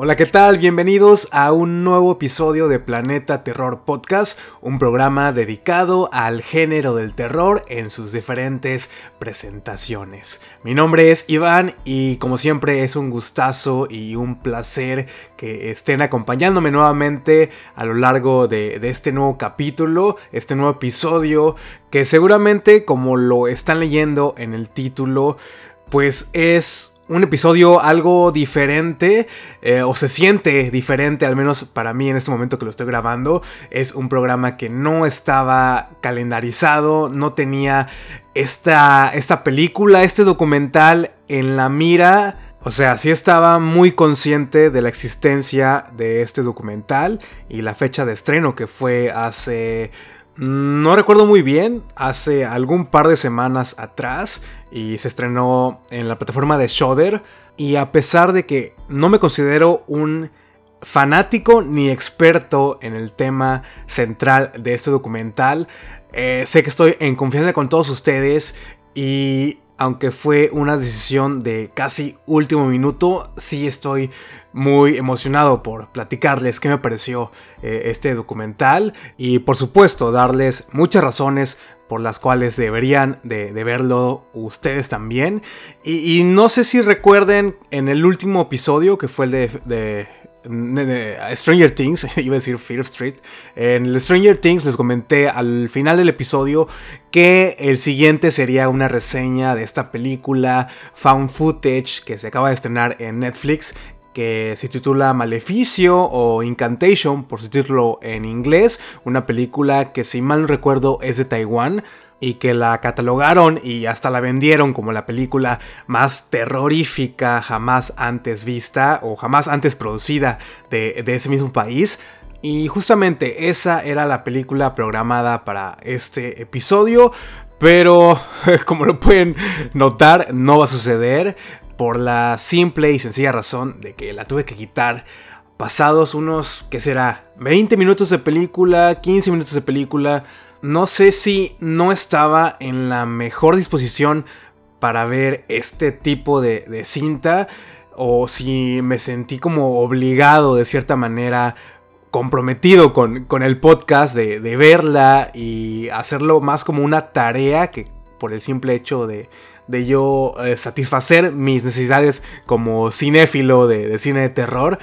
Hola, ¿qué tal? Bienvenidos a un nuevo episodio de Planeta Terror Podcast, un programa dedicado al género del terror en sus diferentes presentaciones. Mi nombre es Iván y como siempre es un gustazo y un placer que estén acompañándome nuevamente a lo largo de, de este nuevo capítulo, este nuevo episodio, que seguramente como lo están leyendo en el título, pues es un episodio algo diferente, eh, o se siente diferente, al menos para mí en este momento que lo estoy grabando. Es un programa que no estaba calendarizado, no tenía esta, esta película, este documental en la mira. O sea, sí estaba muy consciente de la existencia de este documental y la fecha de estreno que fue hace no recuerdo muy bien, hace algún par de semanas atrás y se estrenó en la plataforma de Shudder y a pesar de que no me considero un fanático ni experto en el tema central de este documental, eh, sé que estoy en confianza con todos ustedes y aunque fue una decisión de casi último minuto, sí estoy muy emocionado por platicarles qué me pareció eh, este documental y por supuesto darles muchas razones por las cuales deberían de, verlo ustedes también. Y, no sé si recuerden en el último episodio que fue el de, Stranger Things, iba a decir Fear Street. En el Stranger Things les comenté al final del episodio que el siguiente sería una reseña de esta película Found Footage que se acaba de estrenar en Netflix que se titula Maleficio o Incantation por su título en inglés, una película que si mal no recuerdo es de Taiwán y que la catalogaron y hasta la vendieron como la película más terrorífica jamás antes vista o jamás antes producida de, ese mismo país. Y justamente esa era la película programada para este episodio. Pero como lo pueden notar, no va a suceder por la simple y sencilla razón de que la tuve que quitar pasados unos, ¿qué será? 20 minutos de película, 15 minutos de película. No sé si no estaba en la mejor disposición para ver este tipo de, cinta o si me sentí como obligado de cierta manera comprometido con, con el podcast de, de, verla y hacerlo más como una tarea que por el simple hecho de, de yo eh, satisfacer mis necesidades como cinéfilo de, cine de terror.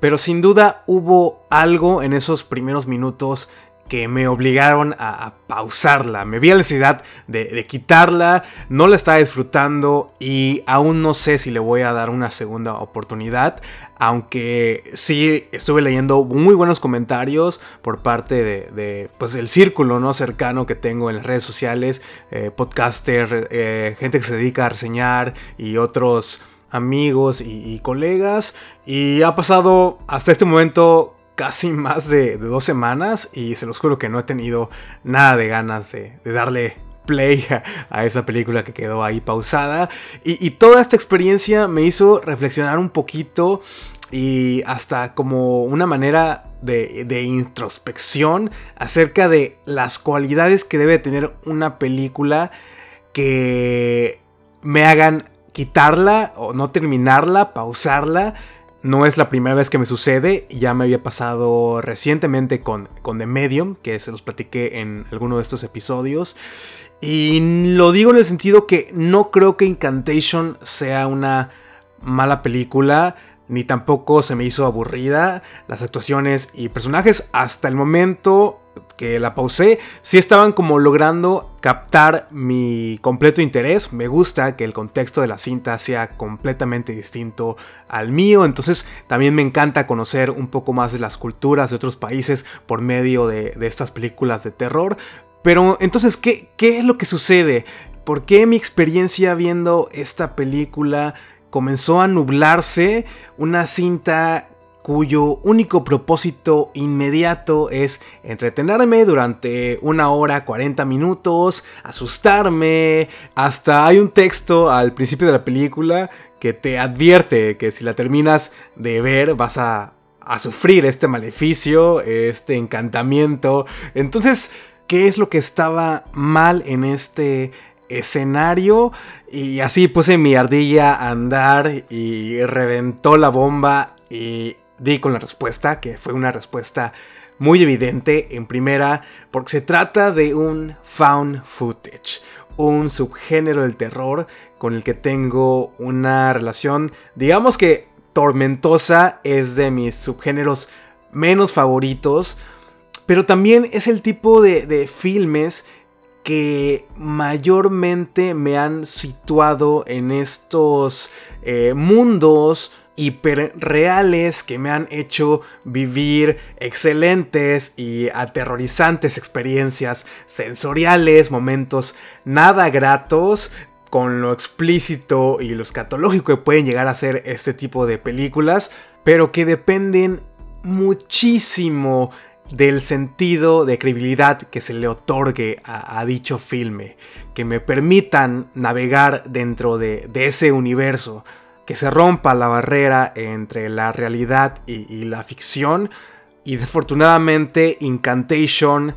Pero sin duda hubo algo en esos primeros minutos que me obligaron a, pausarla. Me vi la necesidad de, quitarla, no la estaba disfrutando y aún no sé si le voy a dar una segunda oportunidad. Aunque sí estuve leyendo muy buenos comentarios por parte de, pues el círculo no cercano que tengo en las redes sociales, eh, podcaster, eh, gente que se dedica a reseñar y otros amigos y, y colegas. Y ha pasado hasta este momento casi más de, dos semanas y se los juro que no he tenido nada de ganas de, darle play a, esa película que quedó ahí pausada. Y, toda esta experiencia me hizo reflexionar un poquito y hasta como una manera de, introspección acerca de las cualidades que debe tener una película que me hagan quitarla o no terminarla, pausarla no es la primera vez que me sucede, ya me había pasado recientemente con, con The Medium, que se los platiqué en alguno de estos episodios. Y lo digo en el sentido que no creo que Incantation sea una mala película, ni tampoco se me hizo aburrida. Las actuaciones y personajes hasta el momento que la pausé, sí estaban como logrando captar mi completo interés. Me gusta que el contexto de la cinta sea completamente distinto al mío. Entonces también me encanta conocer un poco más de las culturas de otros países por medio de, estas películas de terror. Pero entonces, ¿qué, ¿qué es lo que sucede? ¿Por qué mi experiencia viendo esta película comenzó a nublarse? Una cinta cuyo único propósito inmediato es entretenerme durante una hora 40 minutos, asustarme, hasta hay un texto al principio de la película que te advierte que si la terminas de ver vas a, a sufrir este maleficio, este encantamiento. Entonces, ¿qué es lo que estaba mal en este escenario? Y así puse mi ardilla a andar y reventó la bomba y di con la respuesta, que fue una respuesta muy evidente. En primera, porque se trata de un found footage, un subgénero del terror con el que tengo una relación, digamos que tormentosa, es de mis subgéneros menos favoritos, pero también es el tipo de, filmes que mayormente me han situado en estos eh, mundos hiperreales que me han hecho vivir excelentes y aterrorizantes experiencias sensoriales, momentos nada gratos con lo explícito y lo escatológico que pueden llegar a ser este tipo de películas, pero que dependen muchísimo del sentido de credibilidad que se le otorgue a, dicho filme, que me permitan navegar dentro de ese universo que se rompa la barrera entre la realidad y, la ficción. Y desafortunadamente Incantation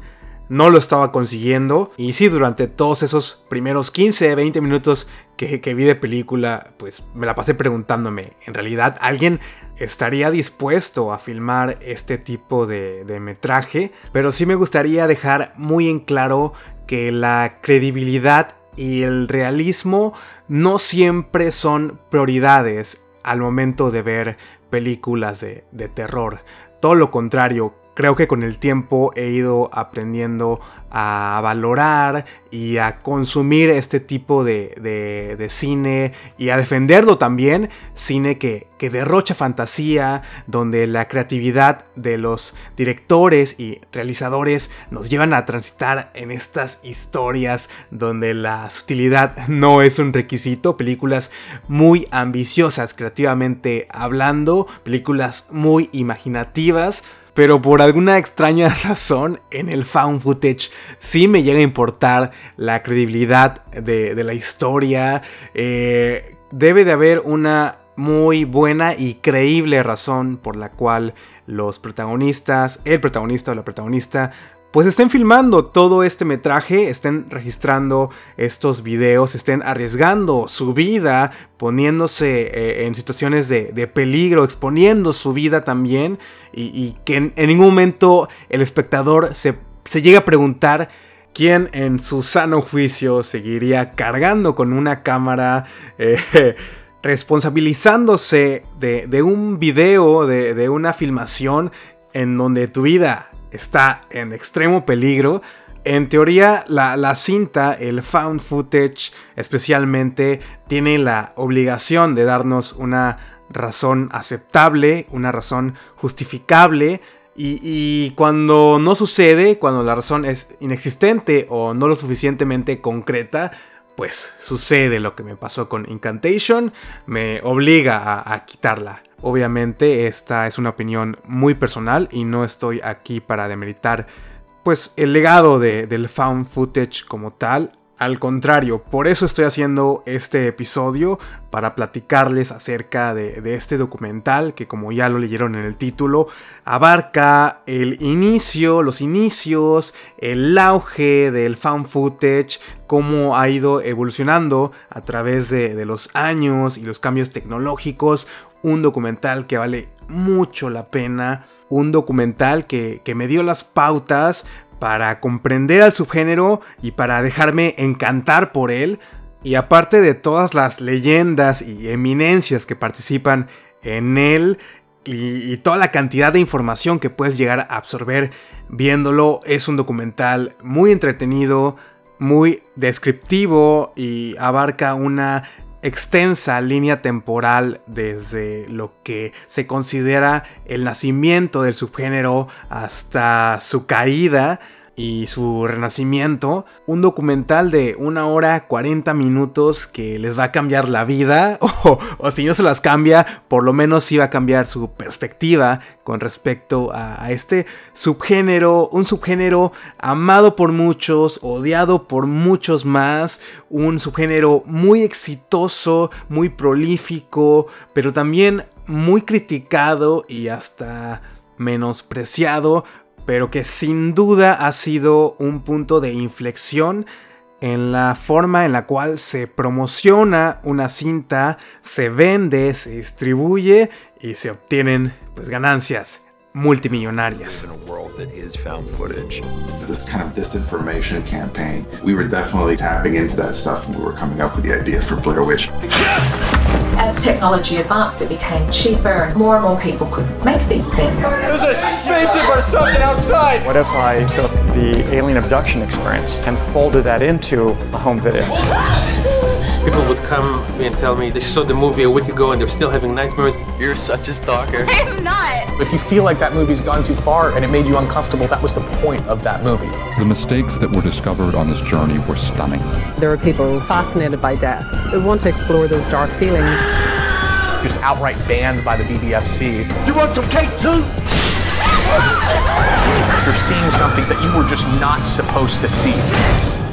no lo estaba consiguiendo. Y sí, durante todos esos primeros 15, 20 minutos que, vi de película, pues me la pasé preguntándome, ¿en realidad alguien estaría dispuesto a filmar este tipo de, de metraje? Pero sí me gustaría dejar muy en claro que la credibilidad y el realismo no siempre son prioridades al momento de ver películas de, terror. Todo lo contrario, creo que con el tiempo he ido aprendiendo a valorar y a consumir este tipo de, cine y a defenderlo también. Cine que, que, derrocha fantasía, donde la creatividad de los directores y realizadores nos llevan a transitar en estas historias donde la sutilidad no es un requisito. Películas muy ambiciosas creativamente hablando, películas muy imaginativas pero por alguna extraña razón en el found footage sí me llega a importar la credibilidad de, la historia. Eh, debe de haber una muy buena y creíble razón por la cual los protagonistas, el protagonista o la protagonista pues estén filmando todo este metraje, estén registrando estos videos, estén arriesgando su vida, poniéndose eh, en situaciones de, peligro, exponiendo su vida también, y, que en, ningún momento el espectador se, se llega a preguntar quién en su sano juicio seguiría cargando con una cámara. Eh, responsabilizándose de, un video, de, de una filmación en donde tu vida está en extremo peligro. En teoría, la, cinta, el found footage especialmente, tiene la obligación de darnos una razón aceptable, una razón justificable. Y, cuando no sucede, cuando la razón es inexistente o no lo suficientemente concreta, pues sucede lo que me pasó con Incantation, me obliga a quitarla. Obviamente esta es una opinión muy personal y no estoy aquí para demeritar pues el legado de, del found footage como tal. Al contrario, por eso estoy haciendo este episodio, para platicarles acerca de, este documental que como ya lo leyeron en el título, abarca el inicio, los inicios, el auge del found footage, cómo ha ido evolucionando a través de, de los años y los cambios tecnológicos, un documental que vale mucho la pena, un documental que, me dio las pautas para comprender al subgénero y para dejarme encantar por él. Y aparte de todas las leyendas y eminencias que participan en él y, y, toda la cantidad de información que puedes llegar a absorber viéndolo, es un documental muy entretenido, muy descriptivo y abarca una extensa línea temporal desde lo que se considera el nacimiento del subgénero hasta su caída y su renacimiento, un documental de una hora 40 minutos que les va a cambiar la vida, o, si no se las cambia, por lo menos sí va a cambiar su perspectiva con respecto a, este subgénero, un subgénero amado por muchos, odiado por muchos más, un subgénero muy exitoso, muy prolífico, pero también muy criticado y hasta menospreciado pero que sin duda ha sido un punto de inflexión en la forma en la cual se promociona una cinta, se vende, se distribuye y se obtienen pues ganancias multimillonarias. in a world that is found footage. This kind of disinformation campaign, we were definitely tapping into that stuff when we were coming up with the idea for Blair Witch. As technology advanced, it became cheaper and more and more people could make these things. There's a spaceship or something outside! What if I took the alien abduction experience and folded that into a home video? People would come and tell me they saw the movie a week ago and they're still having nightmares. You're such a stalker. I'm not. If you feel like that movie's gone too far and it made you uncomfortable, that was the point of that movie. The mistakes that were discovered on this journey were stunning. There are people fascinated by death who want to explore those dark feelings. Just outright banned by the BBFC. You want some cake too? You're seeing something that you were just not supposed to see.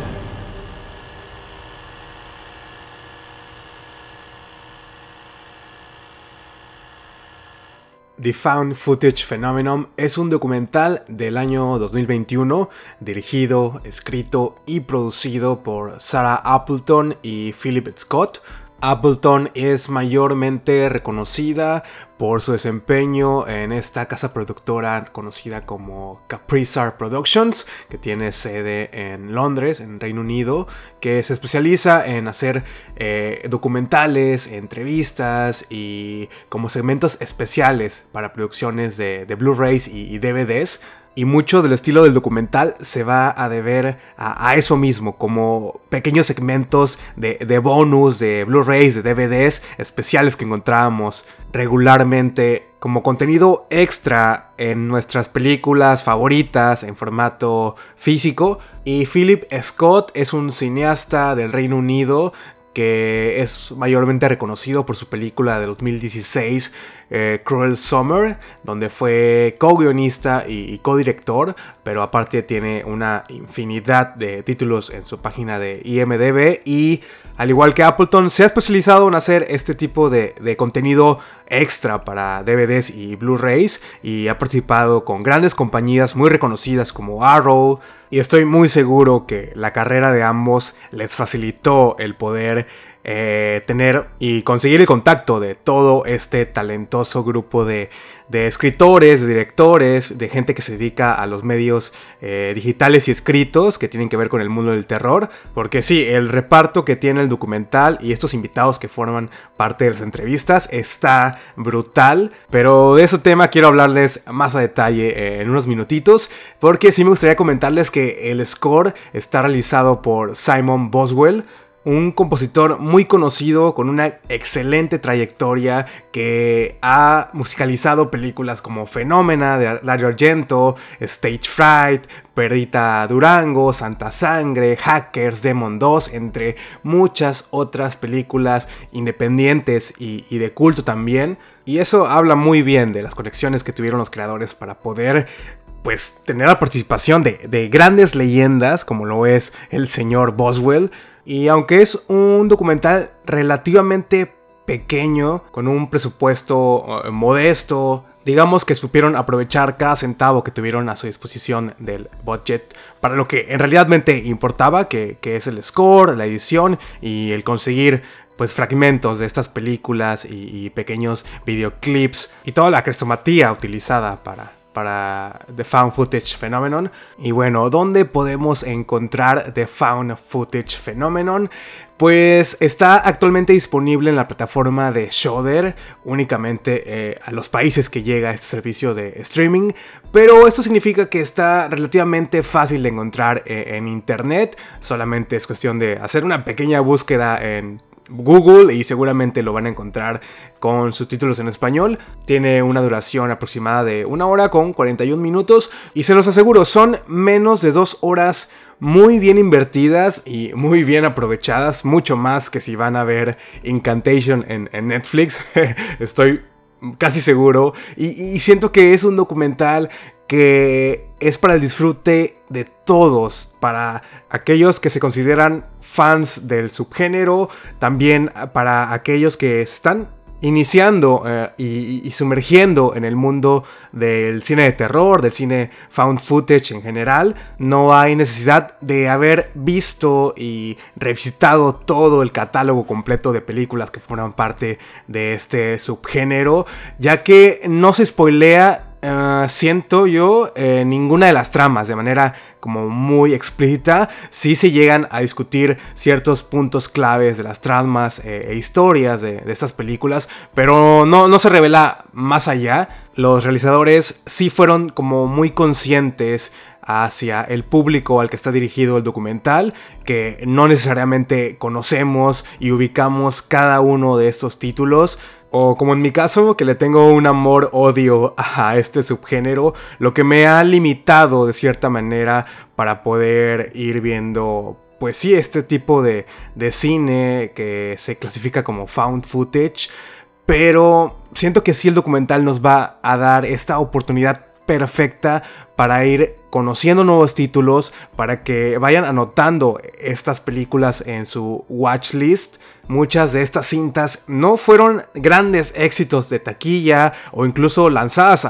The Found Footage Phenomenon es un documental del año 2021 dirigido, escrito y producido por Sarah Appleton y Philip Scott. Appleton es mayormente reconocida por su desempeño en esta casa productora conocida como Caprizar Productions, que tiene sede en Londres, en Reino Unido, que se especializa en hacer eh, documentales, entrevistas y como segmentos especiales para producciones de, Blu-rays y, y DVDs. Y mucho del estilo del documental se va a deber a, eso mismo, como pequeños segmentos de, de bonus, de Blu-rays, de DVDs especiales que encontrábamos regularmente como contenido extra en nuestras películas favoritas en formato físico. Y Philip Scott es un cineasta del Reino Unido que es mayormente reconocido por su película de 2016 eh, Cruel Summer, donde fue co-guionista y, co-director, pero aparte tiene una infinidad de títulos en su página de IMDB y al igual que Appleton, se ha especializado en hacer este tipo de, de contenido extra para DVDs y Blu-rays y ha participado con grandes compañías muy reconocidas como Arrow y estoy muy seguro que la carrera de ambos les facilitó el poder eh, tener y conseguir el contacto de todo este talentoso grupo de, de, escritores, de directores, de gente que se dedica a los medios eh, digitales y escritos que tienen que ver con el mundo del terror. Porque sí, el reparto que tiene el documental y estos invitados que forman parte de las entrevistas está brutal. Pero de ese tema quiero hablarles más a detalle eh, en unos minutitos. Porque sí me gustaría comentarles que el score está realizado por Simon Boswell un compositor muy conocido con una excelente trayectoria que ha musicalizado películas como Fenómena de Dario Argento, Stage Fright, Perdita Durango, Santa Sangre, Hackers, Demon 2, entre muchas otras películas independientes y, de culto también. Y eso habla muy bien de las conexiones que tuvieron los creadores para poder pues tener la participación de grandes leyendas como lo es el señor Boswell y aunque es un documental relativamente pequeño, con un presupuesto uh, modesto, digamos que supieron aprovechar cada centavo que tuvieron a su disposición del budget para lo que en realidad importaba, que, que es el score, la edición y el conseguir pues fragmentos de estas películas y, y pequeños videoclips y toda la crestomatía utilizada para, para The Found Footage Phenomenon. Y bueno, ¿dónde podemos encontrar The Found Footage Phenomenon? Pues está actualmente disponible en la plataforma de Shudder, únicamente eh, a los países que llega este servicio de streaming, pero esto significa que está relativamente fácil de encontrar eh, en internet, solamente es cuestión de hacer una pequeña búsqueda en Google y seguramente lo van a encontrar con subtítulos en español. Tiene una duración aproximada de una hora con 41 minutos y se los aseguro, son menos de dos horas muy bien invertidas y muy bien aprovechadas, mucho más que si van a ver Incantation en, Netflix. Estoy casi seguro y siento que es un documental que es para el disfrute de todos, para aquellos que se consideran fans del subgénero, también para aquellos que están iniciando eh, y, y, sumergiendo en el mundo del cine de terror, del cine found footage en general, no hay necesidad de haber visto y revisitado todo el catálogo completo de películas que forman parte de este subgénero, ya que no se spoilea Uh, siento yo eh, ninguna de las tramas de manera como muy explícita. Sí se llegan a discutir ciertos puntos claves de las tramas eh, e historias de, estas películas, pero no, no se revela más allá. Los realizadores sí fueron como muy conscientes hacia el público al que está dirigido el documental, que no necesariamente conocemos y ubicamos cada uno de estos títulos o como en mi caso, que le tengo un amor-odio a este subgénero, lo que me ha limitado de cierta manera para poder ir viendo, pues sí, este tipo de, de cine que se clasifica como found footage, pero siento que sí el documental nos va a dar esta oportunidad perfecta para ir conociendo nuevos títulos, para que vayan anotando estas películas en su watch list Muchas de estas cintas no fueron grandes éxitos de taquilla o incluso lanzadas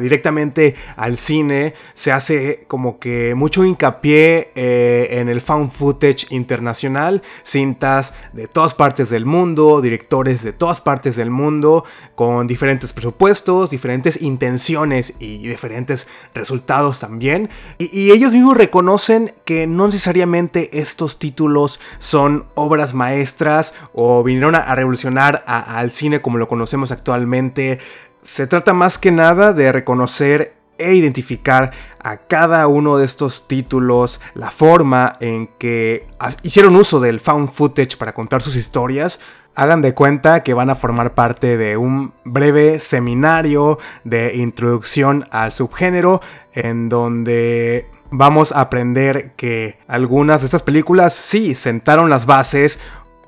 directamente al cine. Se hace como que mucho hincapié eh, en el found footage internacional. Cintas de todas partes del mundo, directores de todas partes del mundo, con diferentes presupuestos, diferentes intenciones y diferentes resultados también. y ellos mismos reconocen que no necesariamente estos títulos son obras maestras o vinieron a, revolucionar al cine como lo conocemos actualmente. Se trata más que nada de reconocer e identificar a cada uno de estos títulos, la forma en que hicieron uso del found footage para contar sus historias. Hagan de cuenta que van a formar parte de un breve seminario de introducción al subgénero en donde vamos a aprender que algunas de estas películas sí sentaron las bases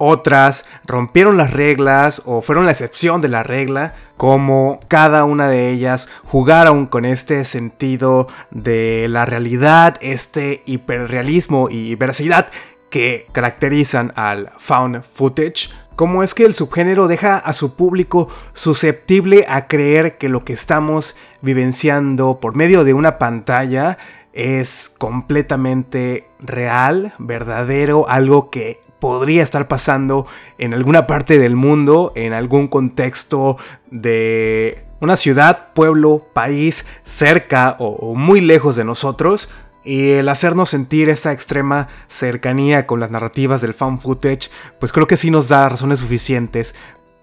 otras rompieron las reglas o fueron la excepción de la regla, como cada una de ellas jugaron con este sentido de la realidad, este hiperrealismo y veracidad que caracterizan al found footage. Cómo es que el subgénero deja a su público susceptible a creer que lo que estamos vivenciando por medio de una pantalla es completamente real, verdadero, algo que podría estar pasando en alguna parte del mundo, en algún contexto de una ciudad, pueblo, país, cerca o, muy lejos de nosotros. Y el hacernos sentir esa extrema cercanía con las narrativas del fan footage, pues creo que sí nos da razones suficientes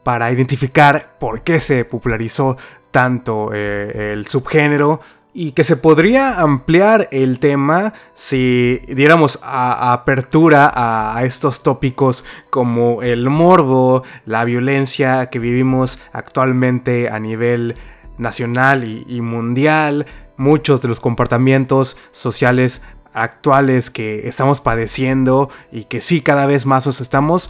para identificar por qué se popularizó tanto eh, el subgénero, y que se podría ampliar el tema si diéramos apertura a, estos tópicos como el morbo, la violencia que vivimos actualmente a nivel nacional y, mundial, muchos de los comportamientos sociales actuales que estamos padeciendo y que sí cada vez más nos estamos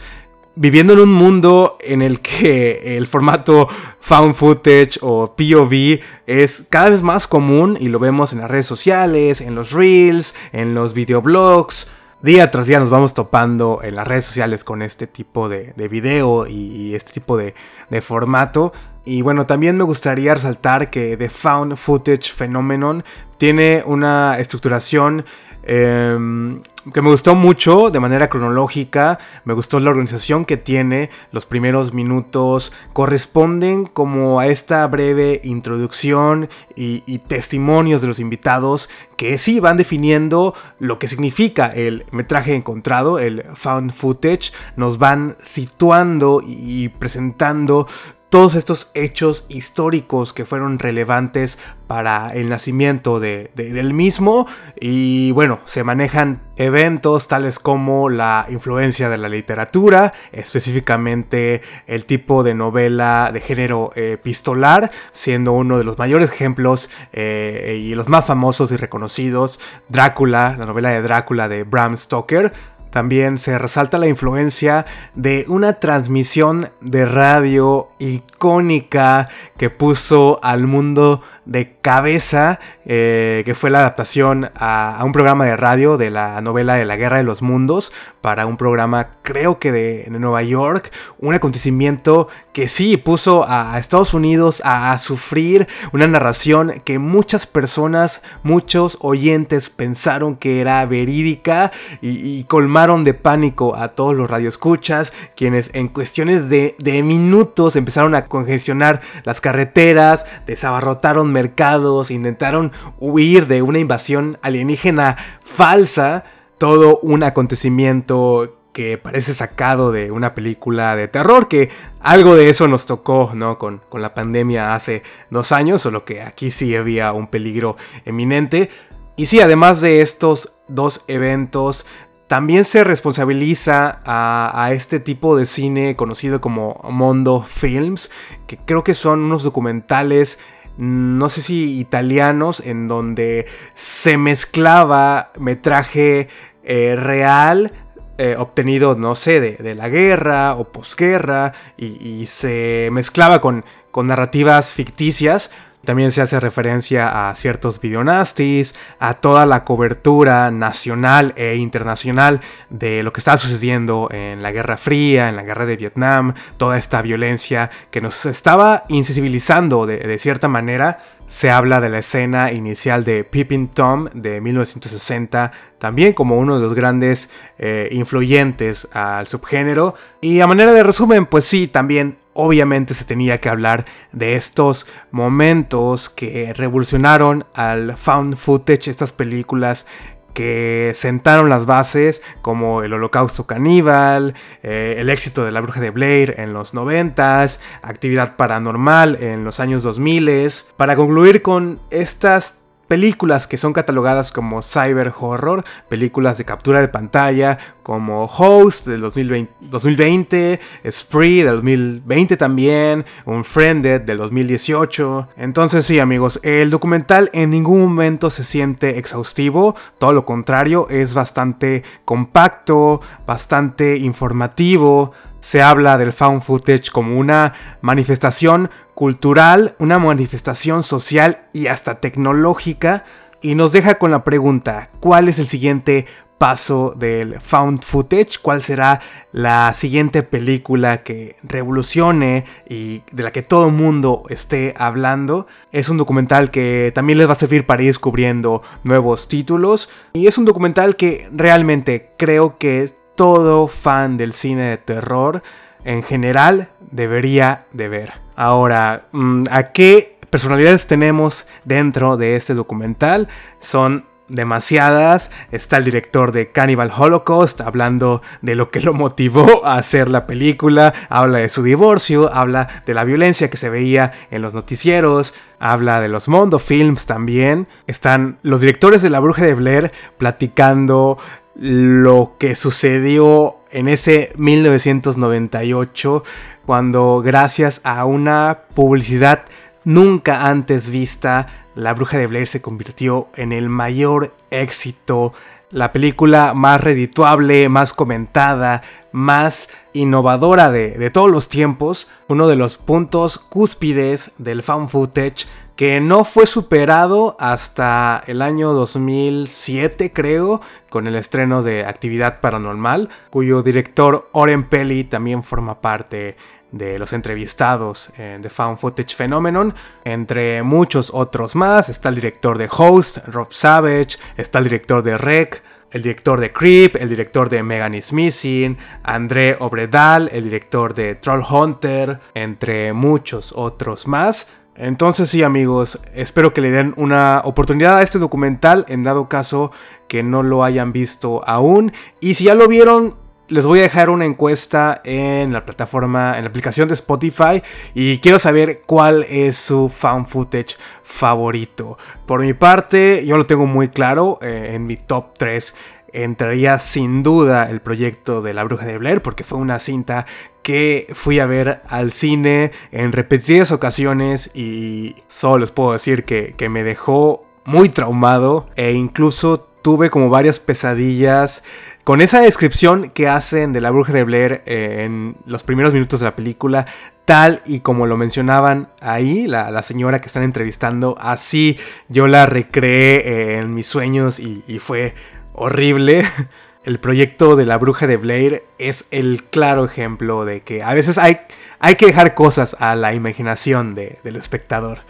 viviendo en un mundo en el que el formato found footage o POV es cada vez más común y lo vemos en las redes sociales, en los reels, en los videoblogs. Día tras día nos vamos topando en las redes sociales con este tipo de, video y, este tipo de, de formato. Y bueno, también me gustaría resaltar que The Found Footage Phenomenon tiene una estructuración Em, que me gustó mucho de manera cronológica, me gustó la organización que tiene, los primeros minutos corresponden como a esta breve introducción y, y, testimonios de los invitados que sí van definiendo lo que significa el metraje encontrado, el found footage, nos van situando y presentando todos estos hechos históricos que fueron relevantes para el nacimiento de, del mismo. Y bueno, se manejan eventos tales como la influencia de la literatura, específicamente el tipo de novela de género epistolar, siendo uno de los mayores ejemplos eh, y los más famosos y reconocidos, Drácula, la novela de Drácula de Bram Stoker, también se resalta la influencia de una transmisión de radio icónica que puso al mundo de cabeza, eh, que fue la adaptación a, un programa de radio de la novela de la Guerra de los Mundos, para un programa creo que de, Nueva York, un acontecimiento que sí puso a, Estados Unidos a, sufrir una narración que muchas personas, muchos oyentes pensaron que era verídica y, colmaron de pánico a todos los radioescuchas, quienes en cuestiones de, de minutos empezaron a congestionar las carreteras, desabarrotaron mercados, intentaron huir de una invasión alienígena falsa, todo un acontecimiento que parece sacado de una película de terror, que algo de eso nos tocó, ¿no? Con, con, la pandemia hace dos años, solo que aquí sí había un peligro eminente. Y sí, además de estos dos eventos, también se responsabiliza a, este tipo de cine conocido como Mondo Films, que creo que son unos documentales no sé si italianos, en donde se mezclaba metraje eh, real eh, obtenido, no sé, de, la guerra o posguerra y, se mezclaba con, con narrativas ficticias también se hace referencia a ciertos videonastis, a toda la cobertura nacional e internacional de lo que estaba sucediendo en la Guerra Fría, en la Guerra de Vietnam, toda esta violencia que nos estaba insensibilizando de, cierta manera. Se habla de la escena inicial de Pippin Tom de 1960, también como uno de los grandes eh, influyentes al subgénero. Y a manera de resumen, pues sí, también obviamente se tenía que hablar de estos momentos que revolucionaron al found footage, estas películas que sentaron las bases como el holocausto caníbal, eh, el éxito de la bruja de Blair en los 90, actividad paranormal en los años 2000, para concluir con estas películas que son catalogadas como cyber horror, películas de captura de pantalla como Host del 2020, 2020 Spree del 2020 también, Unfriended del 2018. Entonces sí amigos, el documental en ningún momento se siente exhaustivo, todo lo contrario, es bastante compacto, bastante informativo. Se habla del found footage como una manifestación cultural, una manifestación social y hasta tecnológica. Y nos deja con la pregunta, ¿cuál es el siguiente paso del found footage? ¿Cuál será la siguiente película que revolucione y de la que todo el mundo esté hablando? Es un documental que también les va a servir para ir descubriendo nuevos títulos. Y es un documental que realmente creo que todo fan del cine de terror en general debería de ver. Ahora, mm, ¿a qué personalidades tenemos dentro de este documental? Son demasiadas. Está el director de Cannibal Holocaust hablando de lo que lo motivó a hacer la película. Habla de su divorcio, habla de la violencia que se veía en los noticieros, habla de los Mondo Films también. Están los directores de La Bruja de Blair platicando lo que sucedió en ese 1998 cuando gracias a una publicidad nunca antes vista, La Bruja de Blair se convirtió en el mayor éxito, la película más redituable, más comentada, más innovadora de, de todos los tiempos, uno de los puntos cúspides del fan footage que no fue superado hasta el año 2007 creo, con el estreno de Actividad Paranormal, cuyo director Oren Pelli también forma parte de los entrevistados en The Found Footage Phenomenon, entre muchos otros más. Está el director de Host, Rob Savage, está el director de Rec, el director de Creep, el director de Megan is Missing, André Obredal, el director de Troll Hunter, entre muchos otros más. Entonces sí amigos, espero que le den una oportunidad a este documental en dado caso que no lo hayan visto aún. Y si ya lo vieron, les voy a dejar una encuesta en la plataforma, en la aplicación de Spotify y quiero saber cuál es su fan footage favorito. Por mi parte, yo lo tengo muy claro, eh, en mi top 3 entraría sin duda el proyecto de La Bruja de Blair porque fue una cinta que fui a ver al cine en repetidas ocasiones y solo les puedo decir que, que me dejó muy traumado e incluso tuve como varias pesadillas con esa descripción que hacen de la bruja de Blair eh, en los primeros minutos de la película, tal y como lo mencionaban ahí, la, señora que están entrevistando, así yo la recreé eh, en mis sueños y, fue horrible. El proyecto de la bruja de Blair es el claro ejemplo de que a veces hay, hay que dejar cosas a la imaginación del espectador.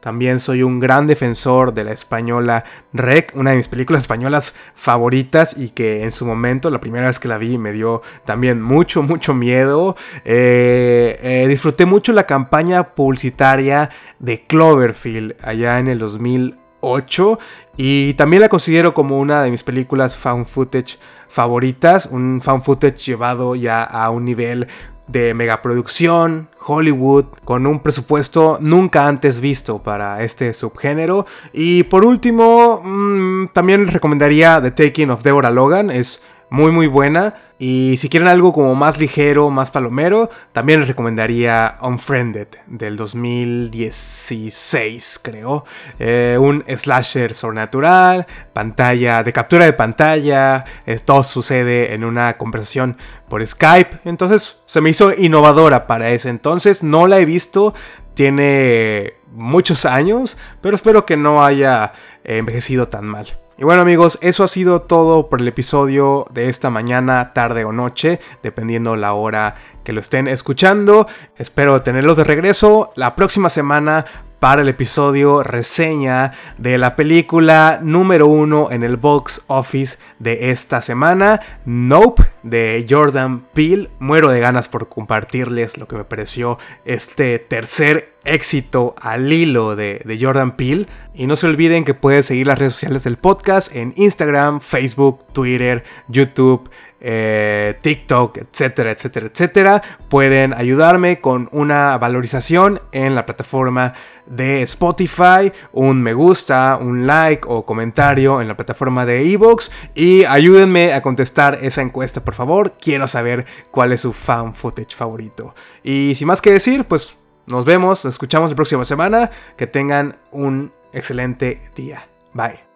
También soy un gran defensor de la española Rec, una de mis películas españolas favoritas y que en su momento, la primera vez que la vi, me dio también mucho, mucho miedo. Eh, eh, disfruté mucho la campaña publicitaria de Cloverfield allá en el 2008 y también la considero como una de mis películas found footage favoritas, un found footage llevado ya a un nivel de megaproducción, Hollywood, con un presupuesto nunca antes visto para este subgénero. Y por último, mm, también les recomendaría The Taking of Deborah Logan, es muy muy buena. Y si quieren algo como más ligero, más palomero, también les recomendaría Unfriended del 2016, creo. Eh, un slasher sobrenatural, pantalla de captura de pantalla, eh, todo sucede en una conversación por Skype. Entonces se me hizo innovadora para ese entonces. No la he visto, tiene muchos años, pero espero que no haya envejecido tan mal. Y bueno amigos, eso ha sido todo por el episodio de esta mañana, tarde o noche, dependiendo la hora que lo estén escuchando. Espero tenerlos de regreso la próxima semana para el episodio reseña de la película número uno en el box office de esta semana, Nope, de Jordan Peele. Muero de ganas por compartirles lo que me pareció este tercer éxito al hilo de, de Jordan Peele. Y no se olviden que pueden seguir las redes sociales del podcast en Instagram, Facebook, Twitter, YouTube. Eh, TikTok, etcétera, etcétera, etcétera, pueden ayudarme con una valorización en la plataforma de Spotify, un me gusta, un like o comentario en la plataforma de Evox y ayúdenme a contestar esa encuesta, por favor. Quiero saber cuál es su fan footage favorito. Y sin más que decir, pues nos vemos, nos escuchamos la próxima semana. Que tengan un excelente día. Bye.